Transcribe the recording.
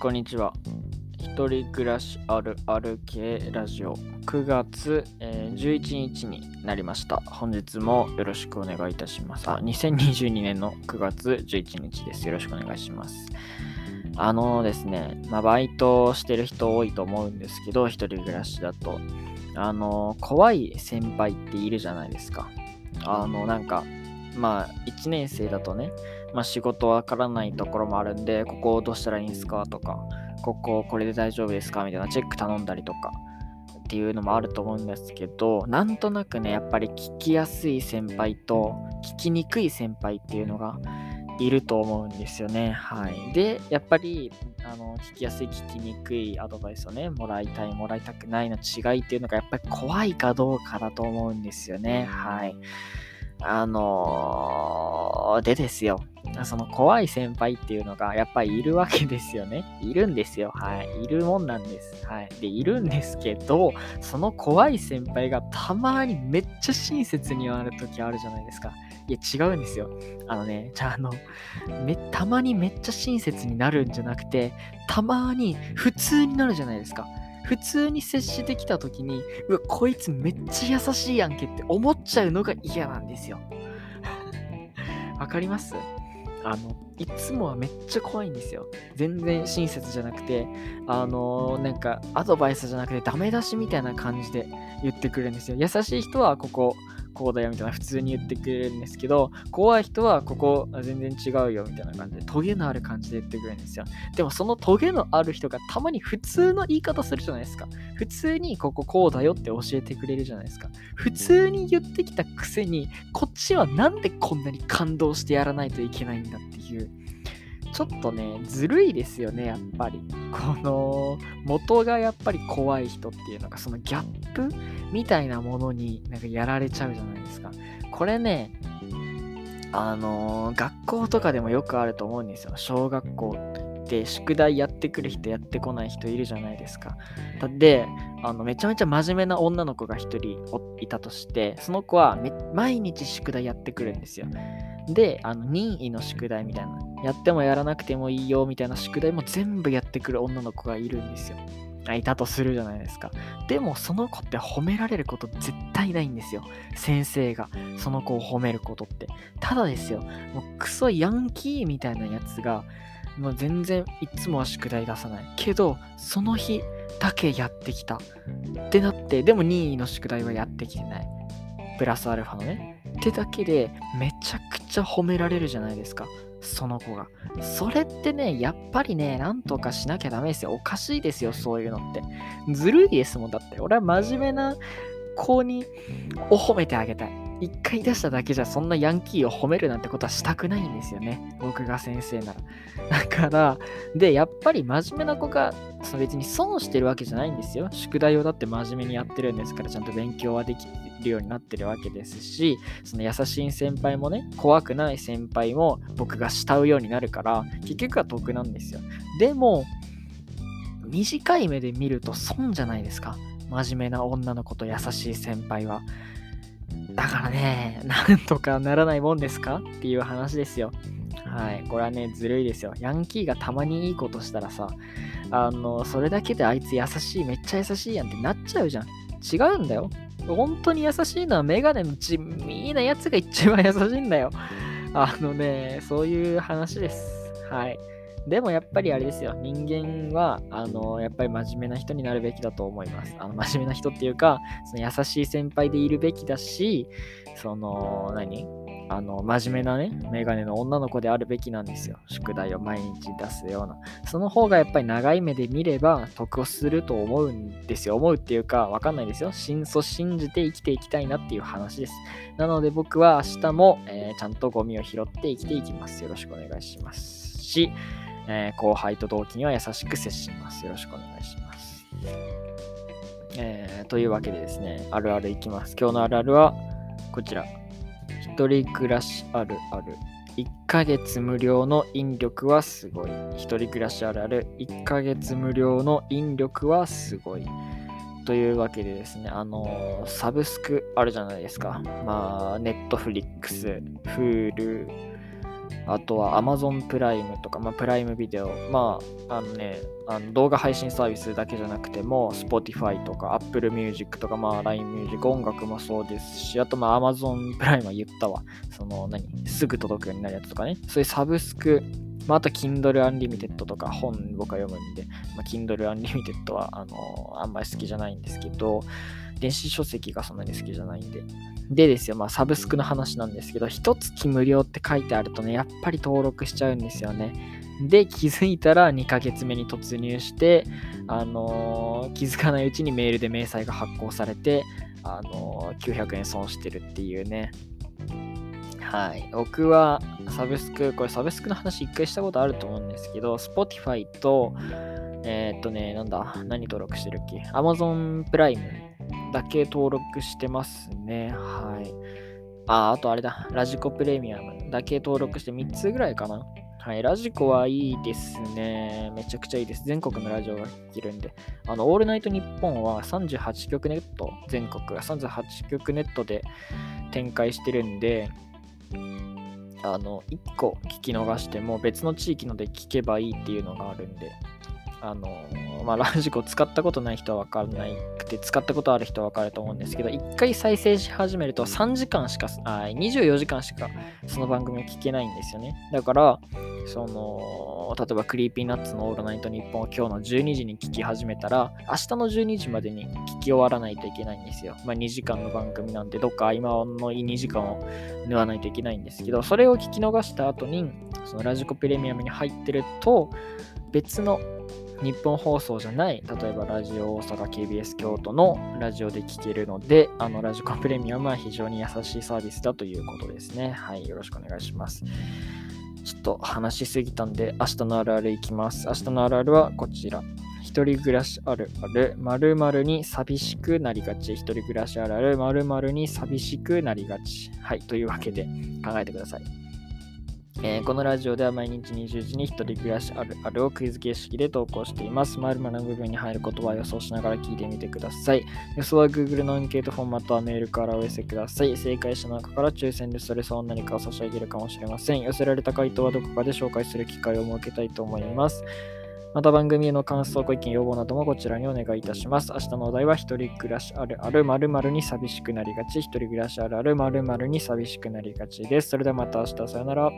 こんにちは。一人暮らしあるある系ラジオ9月、えー11日になりました。本日もよろしくお願いいたします。あ、2022年の9月11日です。よろしくお願いします。あのですね、まあ、バイトしてる人多いと思うんですけど、一人暮らしだと。あの、怖い先輩っているじゃないですか。あの、なんか、まあ、1年生だとね、まあ、仕事わからないところもあるんで、ここをどうしたらいいんですか？とか、こここれで大丈夫ですか？みたいなチェック頼んだりとかっていうのもあると思うんですけど、なんとなくね、やっぱり聞きやすい先輩と聞きにくい先輩っていうのがいると思うんですよね。はい。で、やっぱり、あの、聞きやすい、聞きにくいアドバイスをね、もらいたい、もらいたくないの違いっていうのがやっぱり怖いかどうかだと思うんですよね。はい。あのーでですよ。その怖い先輩っていうのがやっぱりいるわけですよね。いるんですよ。はい。いるもんなんです。はい。で、いるんですけど、その怖い先輩がたまにめっちゃ親切になる時あるじゃないですか。いや、違うんですよ。あのね、じゃあ、あの、め、たまにめっちゃ親切になるんじゃなくて、たまに普通になるじゃないですか。普通に接してきた時に、うわ、こいつめっちゃ優しいやんけって思っちゃうのが嫌なんですよ。わかります？あの、いつもはめっちゃ怖いんですよ。全然親切じゃなくて、あのなんかアドバイスじゃなくてダメ出しみたいな感じで言ってくるんですよ。優しい人はここ、こうだよみたいな普通に言ってくれるんですけど、怖い人はここ全然違うよみたいな感じで、トゲのある感じで言ってくれるんですよ。でもそのトゲのある人がたまに普通の言い方するじゃないですか。普通にこここうだよって教えてくれるじゃないですか。普通に言ってきたくせに、こっちはなんでこんなに感動してやらないといけないんだっていう。ちょっとね、ずるいですよね、やっぱり。この、元がやっぱり怖い人っていうのが、そのギャップみたいなものになんかやられちゃうじゃないですか。これね、あのー学校とかでもよくあると思うんですよ。小学校って宿題やってくる人やってこない人いるじゃないですか。だって、あのめちゃめちゃ真面目な女の子が一人いたとして、その子は毎日宿題やってくるんですよ。で、あの任意の宿題みたいな、やってもやらなくてもいいよみたいな宿題も全部やってくる女の子がいるんですよ。いたとするじゃないですか。でもその子って褒められること絶対ないんですよ。先生がその子を褒めることって。ただですよ、もうクソヤンキーみたいなやつが、もう全然いつもは宿題出さない。けど、その日だけやってきた。ってなって、でも任意の宿題はやってきてない。プラスアルファのね。ってだけで、めちゃくちゃ褒められるじゃないですか。その子が。それってね、やっぱりね、なんとかしなきゃダメですよ。おかしいですよ、そういうのって。ずるいですもん。だって、俺は真面目な子にお褒めてあげたい。一回出しただけじゃそんなヤンキーを褒めるなんてことはしたくないんですよね。僕が先生なら。だから、で、やっぱり真面目な子が、その別に損してるわけじゃないんですよ。宿題をだって真面目にやってるんですから、ちゃんと勉強はできるようになってるわけですし、その優しい先輩もね、怖くない先輩も僕が慕うようになるから、結局は得なんですよ。でも、短い目で見ると損じゃないですか。真面目な女の子と優しい先輩は。だからね、なんとかならないもんですか？っていう話ですよ。はい。これはね、ずるいですよ。ヤンキーがたまにいいことしたらさ、あの、それだけであいつ優しい、めっちゃ優しいやんってなっちゃうじゃん。違うんだよ。本当に優しいのはメガネの地味なやつが一番優しいんだよ。あのね、そういう話です。はい。でもやっぱりあれですよ。人間は、あの、やっぱり真面目な人になるべきだと思います。あの、真面目な人っていうか、その優しい先輩でいるべきだし、その、何？あの、真面目なね、メガネの女の子であるべきなんですよ。宿題を毎日出すような。その方がやっぱり長い目で見れば得をすると思うんですよ。思うっていうか、わかんないですよ。真相信じて生きていきたいなっていう話です。なので僕は明日も、えーちゃんとゴミを拾って生きていきます。よろしくお願いします。し、えー後輩と同期には優しく接します。よろしくお願いします。えーというわけでですね、あるあるいきます。今日のあるあるはこちら。一人暮らしあるある。1ヶ月無料の引力はすごい。一人暮らしあるある。1ヶ月無料の引力はすごい。というわけでですね、あのーサブスクあるじゃないですか。まあ、ネットフリックス、 Hulu、あとは Amazon プライムとか、まあ、プライムビデオ、まあ、あのね、あの動画配信サービスだけじゃなくても、Spotify とか Apple Music とか、まあ、LINE Music、音楽もそうですし、あと、まあ、Amazon プライムは言ったわ。その、何？すぐ届くようになるやつとかね。そういうサブスク、まあ、あと Kindle Unlimited とか本僕は読むんで、まあ、Kindle Unlimited はあのあんまり好きじゃないんですけど、電子書籍がそんなに好きじゃないんで。でですよ、まあサブスクの話なんですけど、一月無料って書いてあるとね、やっぱり登録しちゃうんですよね。で、気づいたら2ヶ月目に突入して、あのー、気づかないうちにメールで明細が発行されて、あのー、900円損してるっていうね。はい。僕はサブスク、これサブスクの話一回したことあると思うんですけど、Spotify と、えー、っとね、なんだ、何登録してるっけ ?Amazon プライムだけ登録してますね。はい。あ、あとあれだ、ラジコプレミアムだけ登録して3つぐらいかな。はい、ラジコはいいですね。めちゃくちゃいいです。全国のラジオが聴けるんで。あの、オールナイトニッポンは38局ネット、全国が38局ネットで展開してるんで、あの、1個聞き逃しても別の地域ので聞けばいいっていうのがあるんで、あの、まあ、ラジコ使ったことない人は分からないくて、使ったことある人は分かると思うんですけど、1回再生し始めると3時間しか、あ24時間しかその番組を聞けないんですよね。だから、その、例えば Creepy Nuts のオールナイトニッポンを今日の12時に聞き始めたら、明日の12時までに聞き終わらないといけないんですよ。まあ、2時間の番組なんで、どっか合間の2時間を縫わないといけないんですけど、それを聞き逃した後に、そのラジコプレミアムに入ってると、別のニッポン放送じゃない、例えばラジオ大阪 KBS 京都のラジオで聴けるので、あのラジコプレミアムは非常に優しいサービスだということですね。はい、よろしくお願いします。ちょっと話しすぎたんで、明日のあるあるいきます。明日のあるあるはこちら。一人暮らしあるある、〇〇に寂しくなりがち。一人暮らしあるある、〇〇に寂しくなりがち。はい、というわけで考えてください。えー、このラジオでは毎日20時に一人暮らしあるあるをクイズ形式で投稿しています。まるまるの部分に入る言葉を予想しながら聞いてみてください。予想は Google のアンケートフォーマットはメールからお寄せください。正解者の中から抽選でそれそう何かを差し上げるかもしれません。寄せられた回答はどこかで紹介する機会を設けたいと思います。また番組への感想、ご意見、要望などもこちらにお願いいたします。明日のお題は、一人暮らしあるある〇〇に寂しくなりがち。一人暮らしあるある〇〇に寂しくなりがちです。それではまた明日、さよなら。